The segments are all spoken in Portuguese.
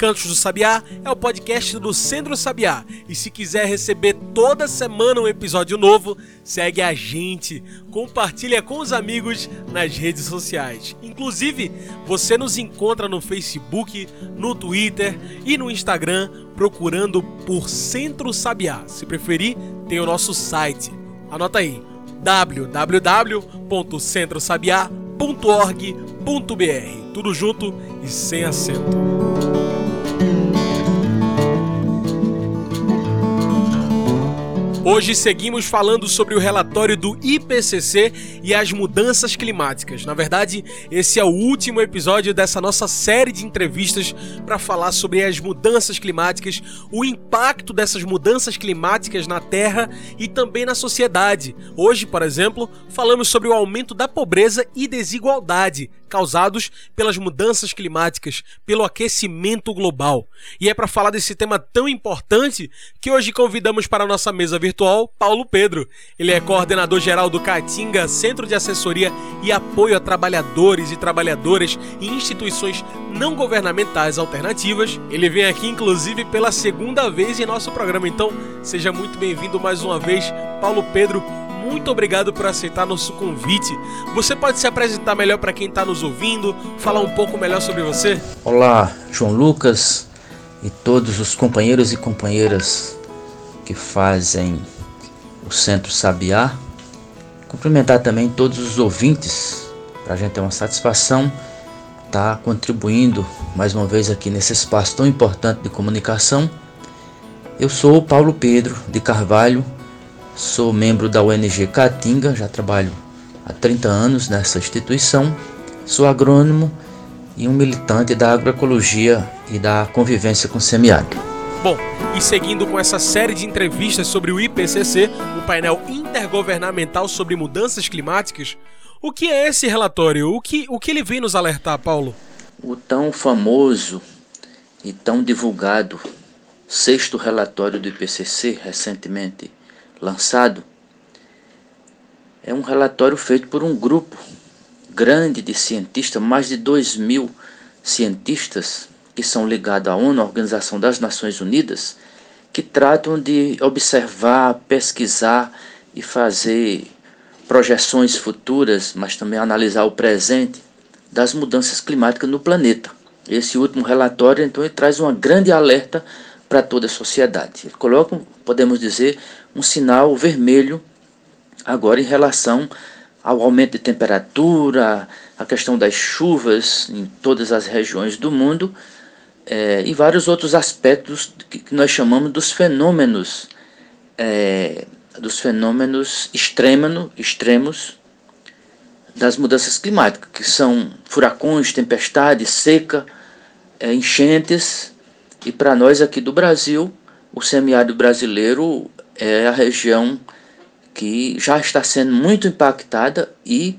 Cantos do Sabiá é o podcast do Centro Sabiá. E se quiser receber toda semana um episódio novo, segue a gente, compartilha com os amigos nas redes sociais. Inclusive, você nos encontra no Facebook, no Twitter e no Instagram procurando por Centro Sabiá. Se preferir, tem o nosso site. Anota aí www.centrosabiá.org.br. Tudo junto e sem acento. Hoje seguimos falando sobre o relatório do IPCC e as mudanças climáticas. Na verdade, esse é o último episódio dessa nossa série de entrevistas para falar sobre as mudanças climáticas, o impacto dessas mudanças climáticas na Terra e também na sociedade. Hoje, por exemplo, falamos sobre o aumento da pobreza e desigualdade causados pelas mudanças climáticas, pelo aquecimento global. E é para falar desse tema tão importante que hoje convidamos para a nossa mesa virtual Paulo Pedro. Ele é coordenador geral do Caatinga, Centro de Assessoria e Apoio a Trabalhadores e Trabalhadoras e Instituições Não Governamentais Alternativas. Ele vem aqui, inclusive, pela segunda vez em nosso programa. Então, seja muito bem-vindo mais uma vez, Paulo Pedro muito obrigado por aceitar nosso convite. Você pode se apresentar melhor para quem está nos ouvindo, falar um pouco melhor sobre você? Olá, João Lucas e todos os companheiros e companheiras que fazem o Centro Sabiá. Cumprimentar também todos os ouvintes, para a gente ter uma satisfação estar tá contribuindo mais uma vez aqui nesse espaço tão importante de comunicação. Eu sou Paulo Pedro de Carvalho, Sou membro da ONG Caatinga, já trabalho há 30 anos nessa instituição. Sou agrônomo e um militante da agroecologia e da convivência com o semiárido. Bom, e seguindo com essa série de entrevistas sobre o IPCC, o painel intergovernamental sobre mudanças climáticas, o que é esse relatório? O que, o que ele vem nos alertar, Paulo? O tão famoso e tão divulgado sexto relatório do IPCC, recentemente lançado é um relatório feito por um grupo grande de cientistas, mais de 2 mil cientistas que são ligados à ONU, a Organização das Nações Unidas, que tratam de observar, pesquisar e fazer projeções futuras, mas também analisar o presente das mudanças climáticas no planeta. Esse último relatório, então, traz uma grande alerta para toda a sociedade. Ele coloca, podemos dizer, um sinal vermelho agora em relação ao aumento de temperatura, a questão das chuvas em todas as regiões do mundo é, e vários outros aspectos que nós chamamos dos fenômenos é, dos fenômenos extremo, extremos das mudanças climáticas, que são furacões, tempestades, seca, é, enchentes e para nós aqui do Brasil, o semiárido brasileiro é a região que já está sendo muito impactada e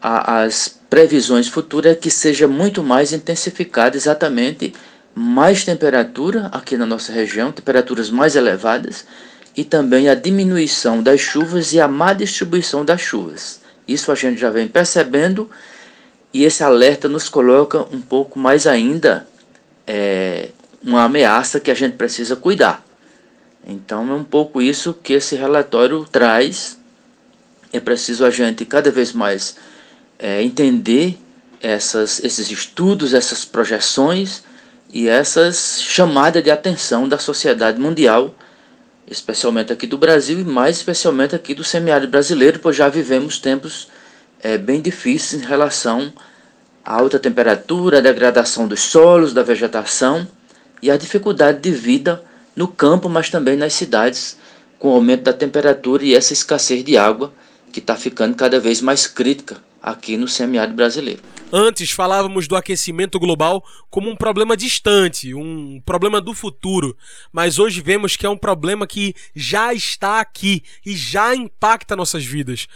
a, as previsões futuras é que seja muito mais intensificada exatamente mais temperatura aqui na nossa região, temperaturas mais elevadas e também a diminuição das chuvas e a má distribuição das chuvas. Isso a gente já vem percebendo e esse alerta nos coloca um pouco mais ainda é, uma ameaça que a gente precisa cuidar. Então é um pouco isso que esse relatório traz. É preciso a gente cada vez mais é, entender essas, esses estudos, essas projeções e essas chamadas de atenção da sociedade mundial, especialmente aqui do Brasil e mais especialmente aqui do semiárido brasileiro, pois já vivemos tempos é, bem difíceis em relação à alta temperatura, à degradação dos solos, da vegetação e a dificuldade de vida no campo, mas também nas cidades, com o aumento da temperatura e essa escassez de água que está ficando cada vez mais crítica aqui no semiárido brasileiro. Antes falávamos do aquecimento global como um problema distante, um problema do futuro, mas hoje vemos que é um problema que já está aqui e já impacta nossas vidas.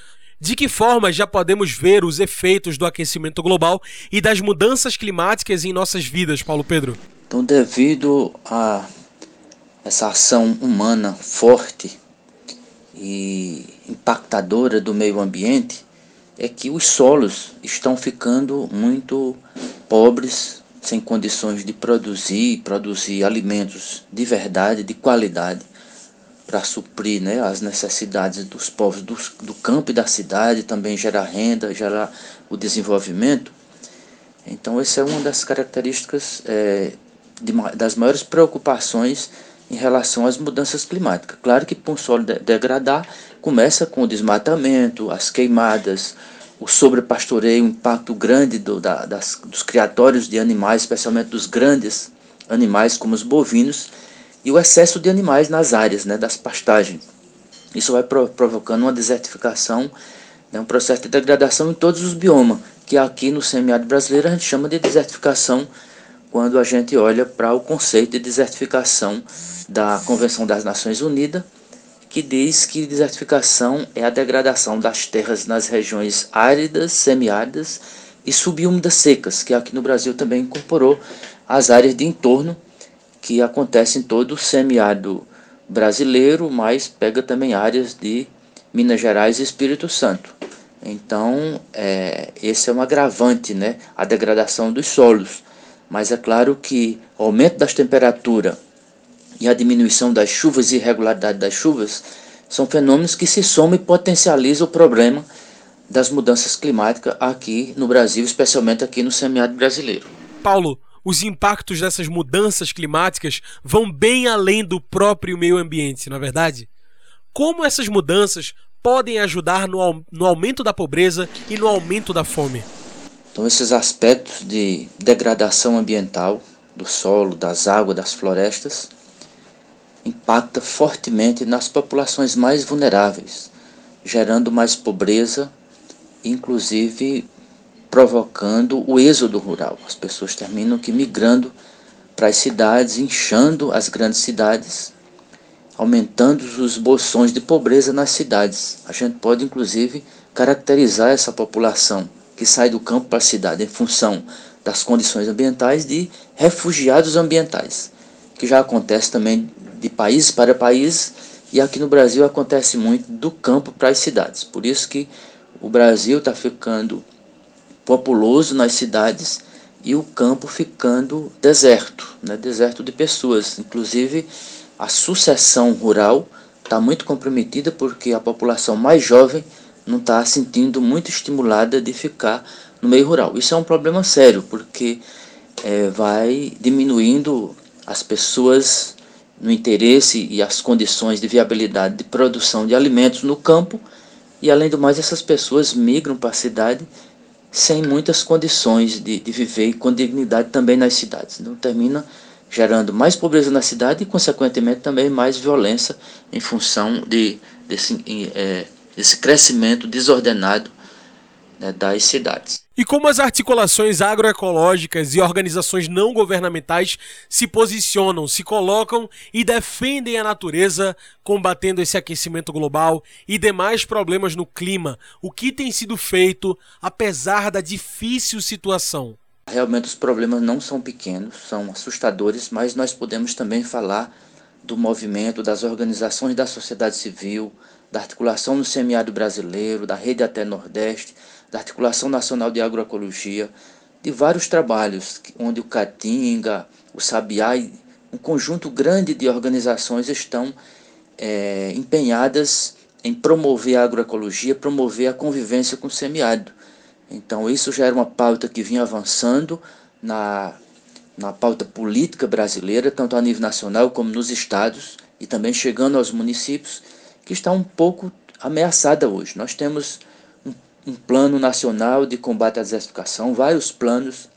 De que forma já podemos ver os efeitos do aquecimento global e das mudanças climáticas em nossas vidas, Paulo Pedro? Então, devido a essa ação humana forte e impactadora do meio ambiente, é que os solos estão ficando muito pobres, sem condições de produzir, produzir alimentos de verdade, de qualidade, para suprir né, as necessidades dos povos do, do campo e da cidade, também gerar renda, gerar o desenvolvimento. Então, essa é uma das características é, de, das maiores preocupações em relação às mudanças climáticas. Claro que para um solo de degradar, começa com o desmatamento, as queimadas, o sobrepastoreio, o impacto grande do, da, das, dos criatórios de animais, especialmente dos grandes animais como os bovinos, e o excesso de animais nas áreas né, das pastagens. Isso vai pro, provocando uma desertificação, né, um processo de degradação em todos os biomas, que aqui no semiárido brasileiro a gente chama de desertificação quando a gente olha para o conceito de desertificação da Convenção das Nações Unidas, que diz que desertificação é a degradação das terras nas regiões áridas, semiáridas e subúmidas secas, que aqui no Brasil também incorporou as áreas de entorno, que acontece em todo o semiárido brasileiro, mas pega também áreas de Minas Gerais e Espírito Santo. Então, é, esse é um agravante, né, a degradação dos solos. Mas é claro que o aumento das temperaturas e a diminuição das chuvas e irregularidade das chuvas são fenômenos que se somam e potencializam o problema das mudanças climáticas aqui no Brasil, especialmente aqui no semiárido brasileiro. Paulo, os impactos dessas mudanças climáticas vão bem além do próprio meio ambiente, não é verdade? Como essas mudanças podem ajudar no, no aumento da pobreza e no aumento da fome? Então, esses aspectos de degradação ambiental do solo, das águas, das florestas, impacta fortemente nas populações mais vulneráveis, gerando mais pobreza, inclusive provocando o êxodo rural. As pessoas terminam que migrando para as cidades, inchando as grandes cidades, aumentando os bolsões de pobreza nas cidades. A gente pode inclusive caracterizar essa população que sai do campo para a cidade em função das condições ambientais de refugiados ambientais, que já acontece também de país para país e aqui no Brasil acontece muito do campo para as cidades. Por isso que o Brasil está ficando populoso nas cidades e o campo ficando deserto, né? deserto de pessoas. Inclusive a sucessão rural está muito comprometida porque a população mais jovem não está sentindo muito estimulada de ficar no meio rural. Isso é um problema sério, porque é, vai diminuindo as pessoas no interesse e as condições de viabilidade de produção de alimentos no campo, e além do mais, essas pessoas migram para a cidade sem muitas condições de, de viver com dignidade também nas cidades. Então termina gerando mais pobreza na cidade e, consequentemente, também mais violência em função de, desse é, esse crescimento desordenado né, das cidades. E como as articulações agroecológicas e organizações não governamentais se posicionam, se colocam e defendem a natureza, combatendo esse aquecimento global e demais problemas no clima, o que tem sido feito apesar da difícil situação? Realmente os problemas não são pequenos, são assustadores, mas nós podemos também falar do movimento das organizações da sociedade civil, da articulação no semiárido brasileiro, da rede até Nordeste, da articulação nacional de agroecologia, de vários trabalhos onde o Caatinga, o Sabiá e um conjunto grande de organizações estão é, empenhadas em promover a agroecologia, promover a convivência com o semiárido. Então isso já era uma pauta que vinha avançando na, na pauta política brasileira, tanto a nível nacional como nos estados, e também chegando aos municípios, que está um pouco ameaçada hoje. Nós temos um, um plano nacional de combate à desertificação, vários planos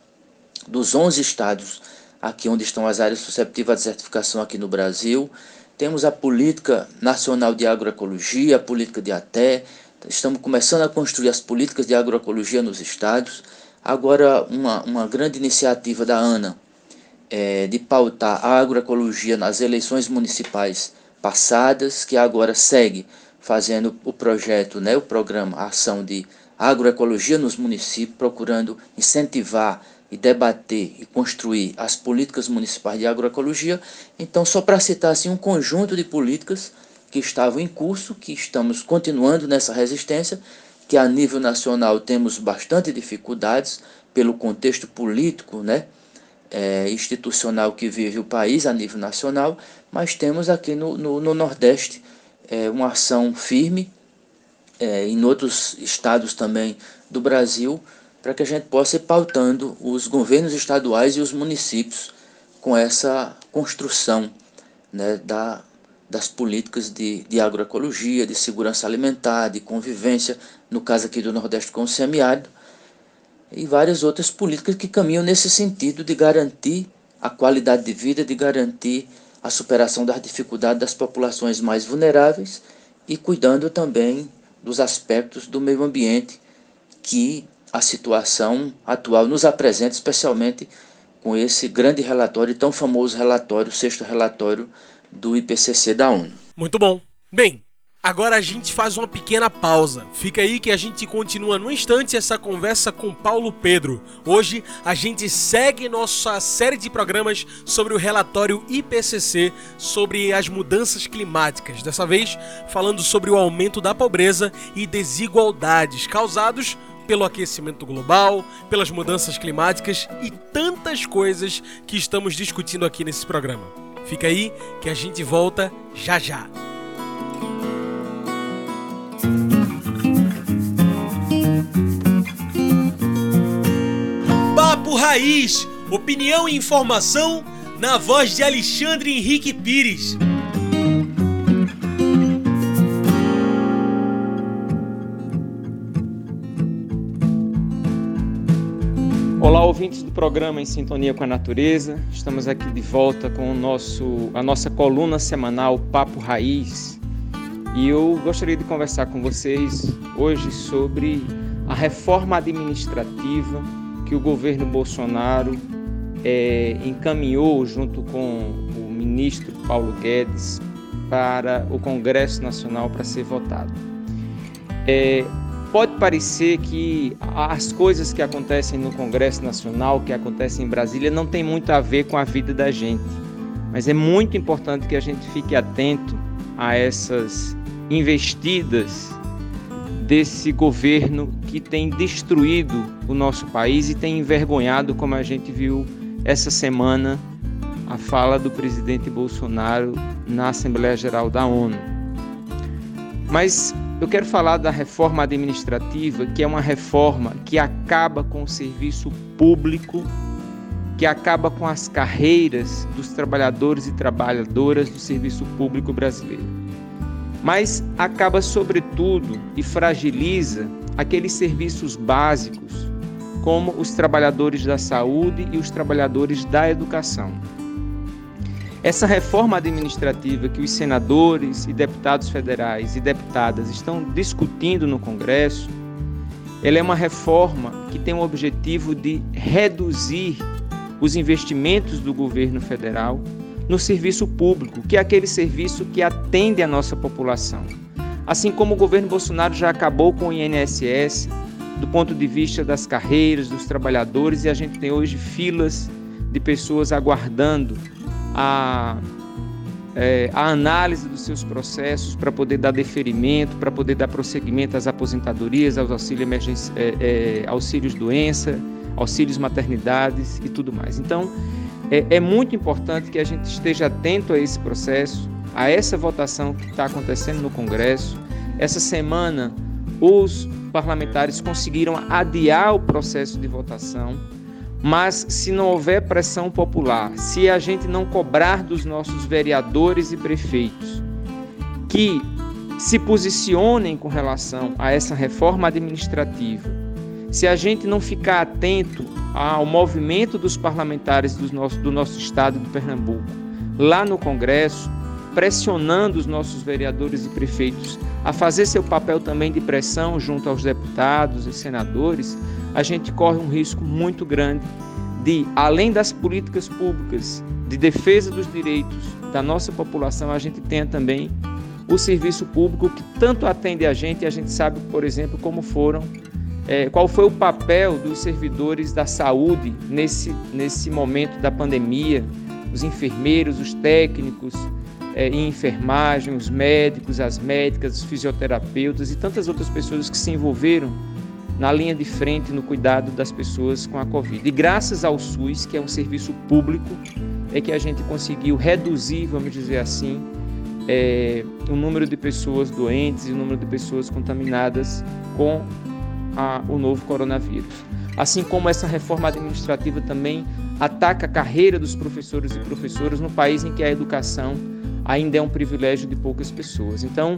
dos 11 estados aqui onde estão as áreas susceptíveis à desertificação aqui no Brasil. Temos a política nacional de agroecologia, a política de até, estamos começando a construir as políticas de agroecologia nos estados. Agora, uma, uma grande iniciativa da ANA é, de pautar a agroecologia nas eleições municipais passadas, que agora segue fazendo o projeto, né, o programa Ação de Agroecologia nos municípios, procurando incentivar e debater e construir as políticas municipais de agroecologia. Então, só para citar assim, um conjunto de políticas que estavam em curso, que estamos continuando nessa resistência, que a nível nacional temos bastante dificuldades pelo contexto político, né, é, institucional que vive o país a nível nacional, mas temos aqui no, no, no Nordeste é, uma ação firme, é, em outros estados também do Brasil, para que a gente possa ir pautando os governos estaduais e os municípios com essa construção né, da, das políticas de, de agroecologia, de segurança alimentar, de convivência, no caso aqui do Nordeste com o semiárido, e várias outras políticas que caminham nesse sentido de garantir a qualidade de vida, de garantir a superação das dificuldades das populações mais vulneráveis e cuidando também dos aspectos do meio ambiente que a situação atual nos apresenta, especialmente com esse grande relatório, tão famoso relatório, o sexto relatório do IPCC da ONU. Muito bom. Bem, agora a gente faz uma pequena pausa. Fica aí que a gente continua no instante essa conversa com Paulo Pedro. Hoje a gente segue nossa série de programas sobre o relatório IPCC sobre as mudanças climáticas. Dessa vez falando sobre o aumento da pobreza e desigualdades causados pelo aquecimento global, pelas mudanças climáticas e tantas coisas que estamos discutindo aqui nesse programa. Fica aí que a gente volta já já. Raiz, opinião e informação na voz de Alexandre Henrique Pires. Olá, ouvintes do programa Em Sintonia com a Natureza. Estamos aqui de volta com o nosso, a nossa coluna semanal Papo Raiz. E eu gostaria de conversar com vocês hoje sobre a reforma administrativa que o governo Bolsonaro é, encaminhou junto com o ministro Paulo Guedes para o Congresso Nacional para ser votado. É, Pode parecer que as coisas que acontecem no Congresso Nacional, que acontecem em Brasília, não tem muito a ver com a vida da gente. Mas é muito importante que a gente fique atento a essas investidas desse governo que tem destruído o nosso país e tem envergonhado, como a gente viu essa semana, a fala do presidente Bolsonaro na Assembleia Geral da ONU. Mas eu quero falar da reforma administrativa, que é uma reforma que acaba com o serviço público, que acaba com as carreiras dos trabalhadores e trabalhadoras do serviço público brasileiro. Mas acaba, sobretudo, e fragiliza aqueles serviços básicos, como os trabalhadores da saúde e os trabalhadores da educação. Essa reforma administrativa que os senadores e deputados federais e deputadas estão discutindo no Congresso, ela é uma reforma que tem o objetivo de reduzir os investimentos do governo federal no serviço público, que é aquele serviço que atende a nossa população. Assim como o governo Bolsonaro já acabou com o INSS, do ponto de vista das carreiras dos trabalhadores, e a gente tem hoje filas de pessoas aguardando a, é, a análise dos seus processos para poder dar deferimento, para poder dar prosseguimento às aposentadorias, aos auxílios, é, é, auxílios doença, auxílios maternidades e tudo mais. Então, é, é muito importante que a gente esteja atento a esse processo, a essa votação que está acontecendo no Congresso. Essa semana, os parlamentares conseguiram adiar o processo de votação mas se não houver pressão popular, se a gente não cobrar dos nossos vereadores e prefeitos que se posicionem com relação a essa reforma administrativa, se a gente não ficar atento ao movimento dos parlamentares do nosso, do nosso estado de Pernambuco. Lá no Congresso, pressionando os nossos vereadores e prefeitos a fazer seu papel também de pressão junto aos deputados e senadores, a gente corre um risco muito grande de, além das políticas públicas de defesa dos direitos da nossa população, a gente tenha também o serviço público que tanto atende a gente, e a gente sabe, por exemplo, como foram, é, qual foi o papel dos servidores da saúde nesse, nesse momento da pandemia, os enfermeiros, os técnicos é, em enfermagem, os médicos, as médicas, os fisioterapeutas e tantas outras pessoas que se envolveram na linha de frente no cuidado das pessoas com a Covid. E graças ao SUS, que é um serviço público, é que a gente conseguiu reduzir, vamos dizer assim, é, o número de pessoas doentes e o número de pessoas contaminadas com a, o novo coronavírus. Assim como essa reforma administrativa também ataca a carreira dos professores e professoras no país em que a educação ainda é um privilégio de poucas pessoas. Então,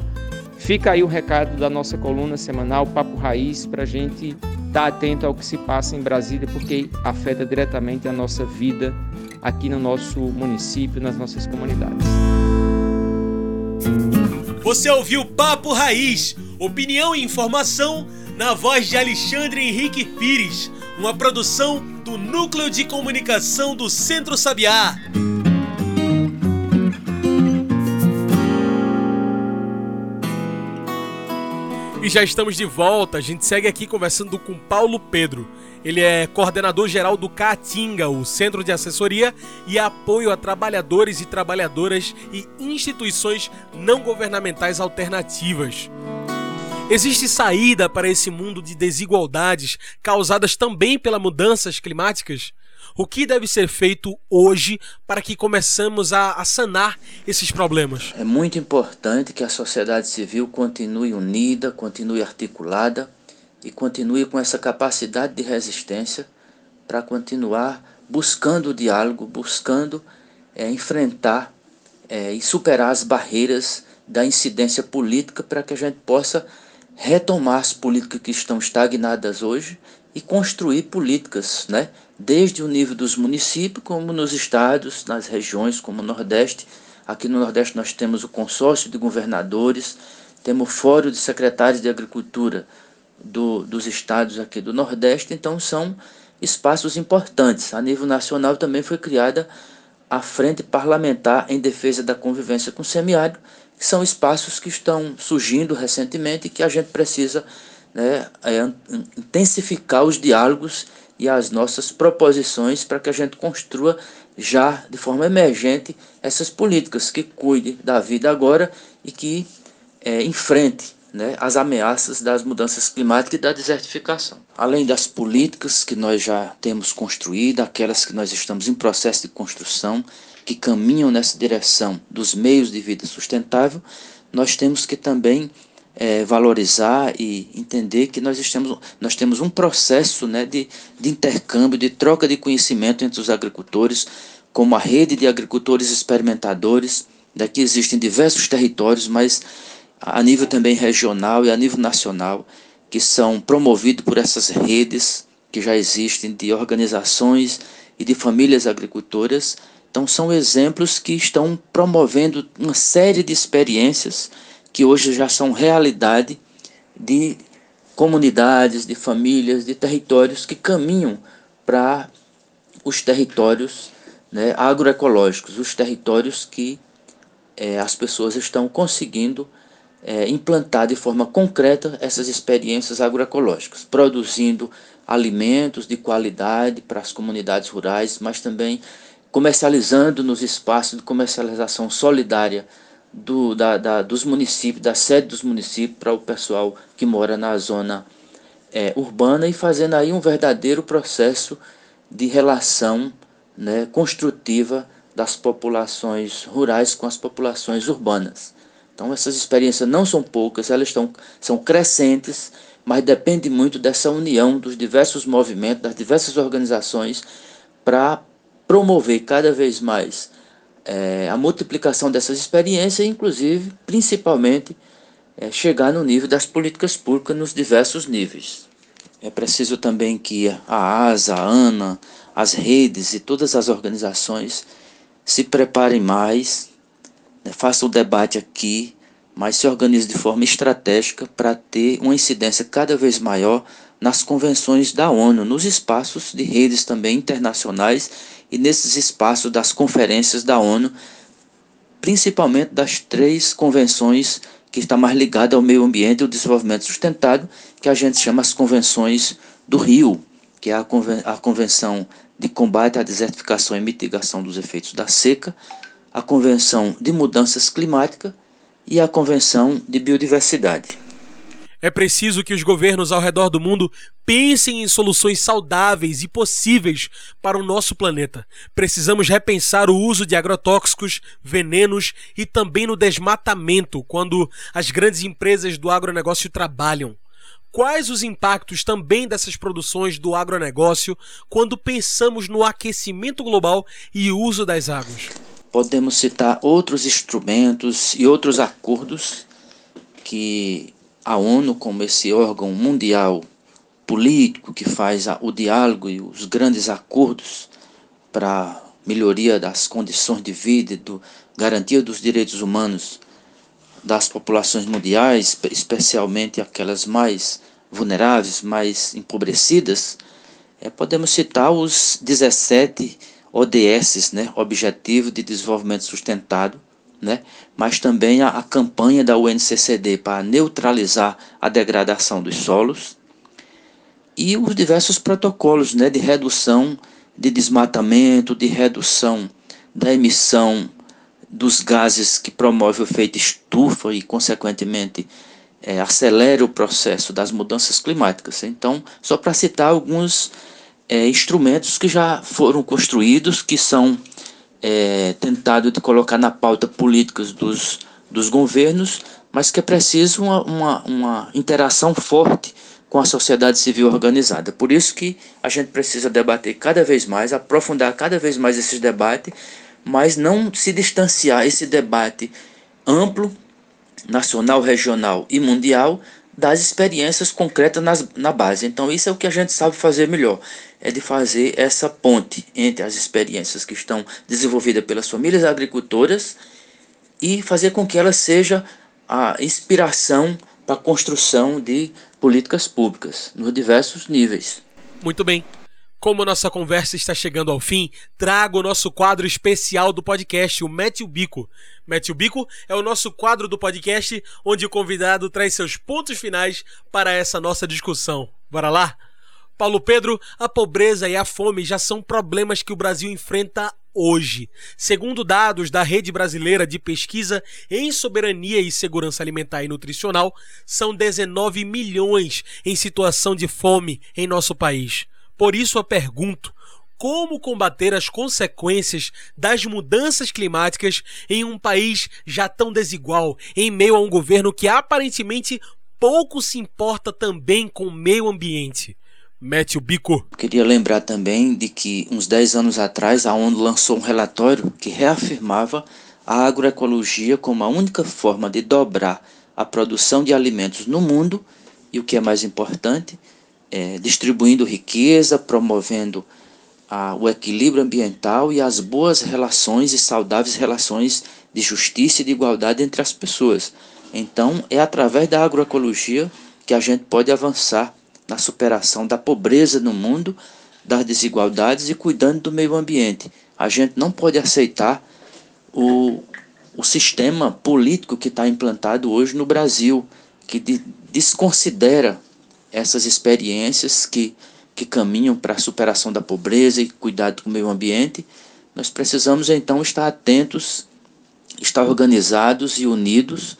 fica aí o recado da nossa coluna semanal Papo Raiz para a gente estar tá atento ao que se passa em Brasília, porque afeta diretamente a nossa vida aqui no nosso município, nas nossas comunidades. Você ouviu Papo Raiz, opinião e informação na voz de Alexandre Henrique Pires, uma produção do Núcleo de Comunicação do Centro Sabiá. E já estamos de volta. A gente segue aqui conversando com Paulo Pedro. Ele é coordenador geral do Caatinga, o Centro de Assessoria e Apoio a Trabalhadores e Trabalhadoras e Instituições Não Governamentais Alternativas. Existe saída para esse mundo de desigualdades causadas também pelas mudanças climáticas? O que deve ser feito hoje para que começamos a, a sanar esses problemas? É muito importante que a sociedade civil continue unida, continue articulada e continue com essa capacidade de resistência para continuar buscando o diálogo, buscando é, enfrentar é, e superar as barreiras da incidência política para que a gente possa retomar as políticas que estão estagnadas hoje e construir políticas, né? desde o nível dos municípios, como nos estados, nas regiões, como o Nordeste. Aqui no Nordeste nós temos o consórcio de governadores, temos o fórum de secretários de agricultura do, dos estados aqui do Nordeste, então são espaços importantes. A nível nacional também foi criada a Frente Parlamentar em Defesa da Convivência com o Semiárido, são espaços que estão surgindo recentemente e que a gente precisa né, é, intensificar os diálogos e as nossas proposições para que a gente construa já de forma emergente essas políticas que cuide da vida agora e que é, enfrente né, as ameaças das mudanças climáticas e da desertificação. Além das políticas que nós já temos construído, aquelas que nós estamos em processo de construção, que caminham nessa direção dos meios de vida sustentável, nós temos que também é, valorizar e entender que nós, estamos, nós temos um processo né, de, de intercâmbio, de troca de conhecimento entre os agricultores, como a rede de agricultores experimentadores. Daqui existem diversos territórios, mas a nível também regional e a nível nacional, que são promovidos por essas redes que já existem de organizações e de famílias agricultoras. Então, são exemplos que estão promovendo uma série de experiências que hoje já são realidade de comunidades, de famílias, de territórios que caminham para os territórios né, agroecológicos, os territórios que é, as pessoas estão conseguindo é, implantar de forma concreta essas experiências agroecológicas, produzindo alimentos de qualidade para as comunidades rurais, mas também comercializando nos espaços de comercialização solidária do, da, da, dos municípios, da sede dos municípios, para o pessoal que mora na zona é, urbana e fazendo aí um verdadeiro processo de relação né, construtiva das populações rurais com as populações urbanas. Então essas experiências não são poucas, elas estão, são crescentes, mas depende muito dessa união dos diversos movimentos, das diversas organizações, para promover cada vez mais é, a multiplicação dessas experiências, inclusive, principalmente, é, chegar no nível das políticas públicas nos diversos níveis. É preciso também que a ASA, a ANA, as redes e todas as organizações se preparem mais né, faça o debate aqui, mas se organize de forma estratégica para ter uma incidência cada vez maior nas convenções da ONU, nos espaços de redes também internacionais e nesses espaços das conferências da ONU, principalmente das três convenções que está mais ligada ao meio ambiente e ao desenvolvimento sustentável, que a gente chama as convenções do Rio, que é a, conven a Convenção de Combate à Desertificação e Mitigação dos Efeitos da Seca, a Convenção de Mudanças Climáticas e a Convenção de Biodiversidade. É preciso que os governos ao redor do mundo pensem em soluções saudáveis e possíveis para o nosso planeta. Precisamos repensar o uso de agrotóxicos, venenos e também no desmatamento quando as grandes empresas do agronegócio trabalham. Quais os impactos também dessas produções do agronegócio quando pensamos no aquecimento global e uso das águas? Podemos citar outros instrumentos e outros acordos que a ONU como esse órgão mundial político que faz o diálogo e os grandes acordos para melhoria das condições de vida do, garantia dos direitos humanos das populações mundiais, especialmente aquelas mais vulneráveis, mais empobrecidas, é, podemos citar os 17 ODS, né, Objetivo de Desenvolvimento Sustentado, né? mas também a, a campanha da UNCCD para neutralizar a degradação dos solos e os diversos protocolos né, de redução de desmatamento, de redução da emissão dos gases que promovem o efeito estufa e, consequentemente, é, acelera o processo das mudanças climáticas. Então, só para citar alguns é, instrumentos que já foram construídos, que são é, tentado de colocar na pauta políticas dos, dos governos, mas que é preciso uma, uma, uma interação forte com a sociedade civil organizada. Por isso que a gente precisa debater cada vez mais, aprofundar cada vez mais esses debates, mas não se distanciar esse debate amplo, nacional, regional e mundial das experiências concretas nas, na base. Então isso é o que a gente sabe fazer melhor é de fazer essa ponte entre as experiências que estão desenvolvidas pelas famílias agricultoras e fazer com que ela seja a inspiração para a construção de políticas públicas nos diversos níveis. Muito bem. Como nossa conversa está chegando ao fim, trago o nosso quadro especial do podcast, o Mete o Bico. Mete o Bico é o nosso quadro do podcast onde o convidado traz seus pontos finais para essa nossa discussão. Bora lá? Paulo Pedro, a pobreza e a fome já são problemas que o Brasil enfrenta hoje. Segundo dados da Rede Brasileira de Pesquisa em Soberania e Segurança Alimentar e Nutricional, são 19 milhões em situação de fome em nosso país. Por isso eu pergunto: como combater as consequências das mudanças climáticas em um país já tão desigual, em meio a um governo que aparentemente pouco se importa também com o meio ambiente? Mete o bico. Queria lembrar também de que uns 10 anos atrás a ONU lançou um relatório que reafirmava a agroecologia como a única forma de dobrar a produção de alimentos no mundo e o que é mais importante, é, distribuindo riqueza, promovendo a, o equilíbrio ambiental e as boas relações e saudáveis relações de justiça e de igualdade entre as pessoas. Então, é através da agroecologia que a gente pode avançar na superação da pobreza no mundo, das desigualdades e cuidando do meio ambiente. A gente não pode aceitar o, o sistema político que está implantado hoje no Brasil, que de, desconsidera essas experiências que, que caminham para a superação da pobreza e cuidado com o meio ambiente. Nós precisamos então estar atentos, estar organizados e unidos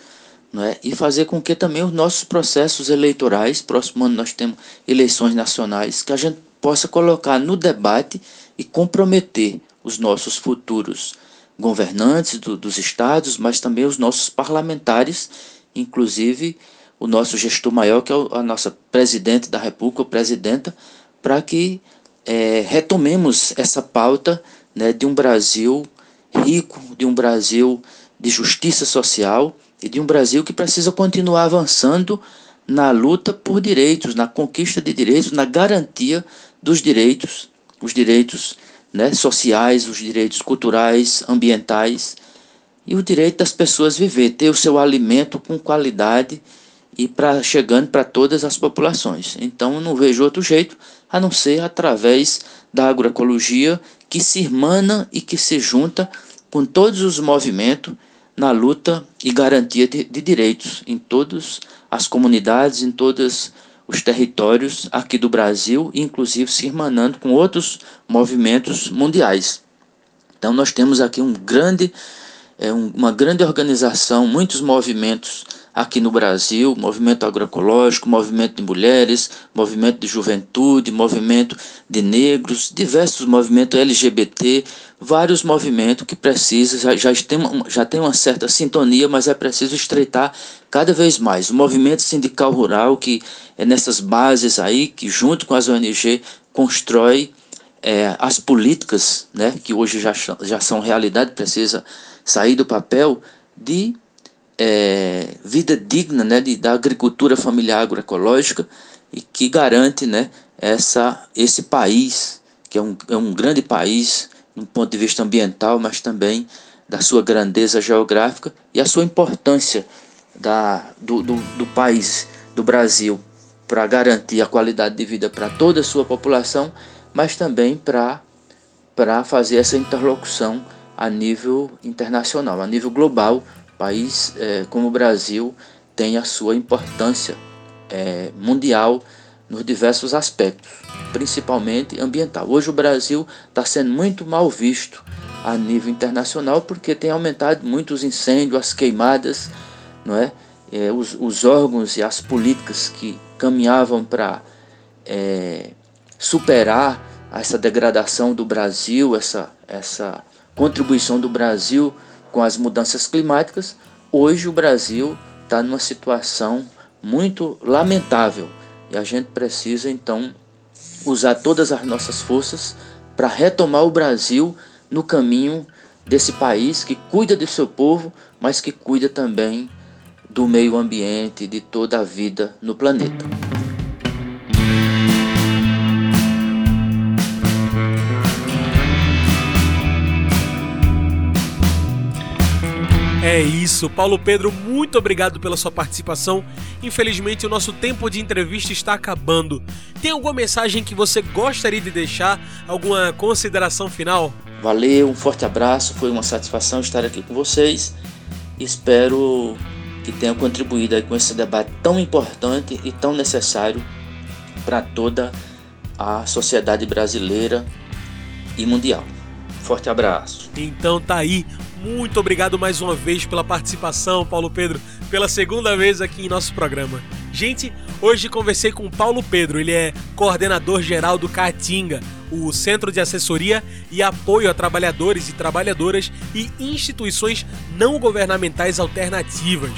é? e fazer com que também os nossos processos eleitorais, próximo ano nós temos eleições nacionais, que a gente possa colocar no debate e comprometer os nossos futuros governantes do, dos estados, mas também os nossos parlamentares, inclusive o nosso gestor maior, que é a nossa presidente da República, ou presidenta, para que é, retomemos essa pauta né, de um Brasil rico, de um Brasil de justiça social e de um Brasil que precisa continuar avançando na luta por direitos, na conquista de direitos, na garantia dos direitos, os direitos né, sociais, os direitos culturais, ambientais, e o direito das pessoas viver, ter o seu alimento com qualidade e para chegando para todas as populações. Então não vejo outro jeito a não ser através da agroecologia que se irmana e que se junta com todos os movimentos na luta e garantia de, de direitos em todas as comunidades, em todos os territórios aqui do Brasil, inclusive se irmanando com outros movimentos mundiais. Então nós temos aqui um grande, é, um, uma grande organização, muitos movimentos aqui no Brasil, movimento agroecológico, movimento de mulheres, movimento de juventude, movimento de negros, diversos movimentos LGBT, vários movimentos que precisam, já, já, tem, já tem uma certa sintonia, mas é preciso estreitar cada vez mais. O movimento sindical rural, que é nessas bases aí, que junto com as ONG constrói é, as políticas, né, que hoje já, já são realidade, precisa sair do papel de é, vida digna né, de, da agricultura familiar agroecológica e que garante né, essa, esse país, que é um, é um grande país, do ponto de vista ambiental, mas também da sua grandeza geográfica e a sua importância da, do, do, do país, do Brasil, para garantir a qualidade de vida para toda a sua população, mas também para fazer essa interlocução a nível internacional, a nível global, país é, como o Brasil tem a sua importância é, mundial nos diversos aspectos, principalmente ambiental. Hoje o Brasil está sendo muito mal visto a nível internacional porque tem aumentado muito os incêndios, as queimadas, não é? é os, os, órgãos e as políticas que caminhavam para é, superar essa degradação do Brasil, essa, essa contribuição do Brasil com as mudanças climáticas, hoje o Brasil está numa situação muito lamentável e a gente precisa então usar todas as nossas forças para retomar o Brasil no caminho desse país que cuida do seu povo, mas que cuida também do meio ambiente, de toda a vida no planeta. É isso, Paulo Pedro, muito obrigado pela sua participação. Infelizmente, o nosso tempo de entrevista está acabando. Tem alguma mensagem que você gostaria de deixar? Alguma consideração final? Valeu, um forte abraço, foi uma satisfação estar aqui com vocês. Espero que tenham contribuído com esse debate tão importante e tão necessário para toda a sociedade brasileira e mundial. Forte abraço. Então tá aí muito obrigado mais uma vez pela participação, Paulo Pedro, pela segunda vez aqui em nosso programa. Gente, hoje conversei com Paulo Pedro, ele é coordenador geral do Caatinga, o Centro de Assessoria e Apoio a Trabalhadores e Trabalhadoras e Instituições Não Governamentais Alternativas.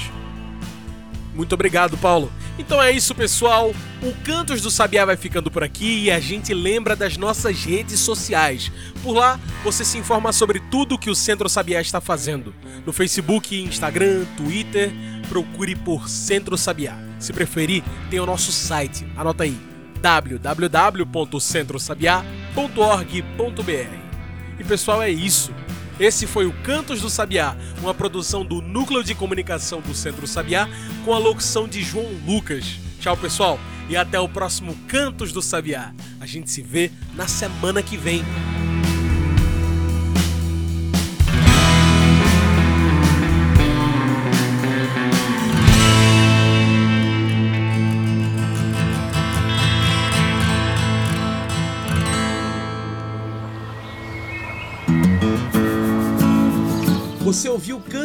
Muito obrigado, Paulo. Então é isso, pessoal. O Cantos do Sabiá vai ficando por aqui e a gente lembra das nossas redes sociais. Por lá, você se informa sobre tudo que o Centro Sabiá está fazendo. No Facebook, Instagram, Twitter, procure por Centro Sabiá. Se preferir, tem o nosso site. Anota aí: www.centrosabiá.org.br. E pessoal, é isso. Esse foi o Cantos do Sabiá, uma produção do Núcleo de Comunicação do Centro Sabiá, com a locução de João Lucas. Tchau, pessoal, e até o próximo Cantos do Sabiá. A gente se vê na semana que vem.